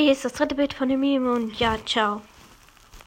Hier ist das dritte Bild von dem Meme und ja, ciao.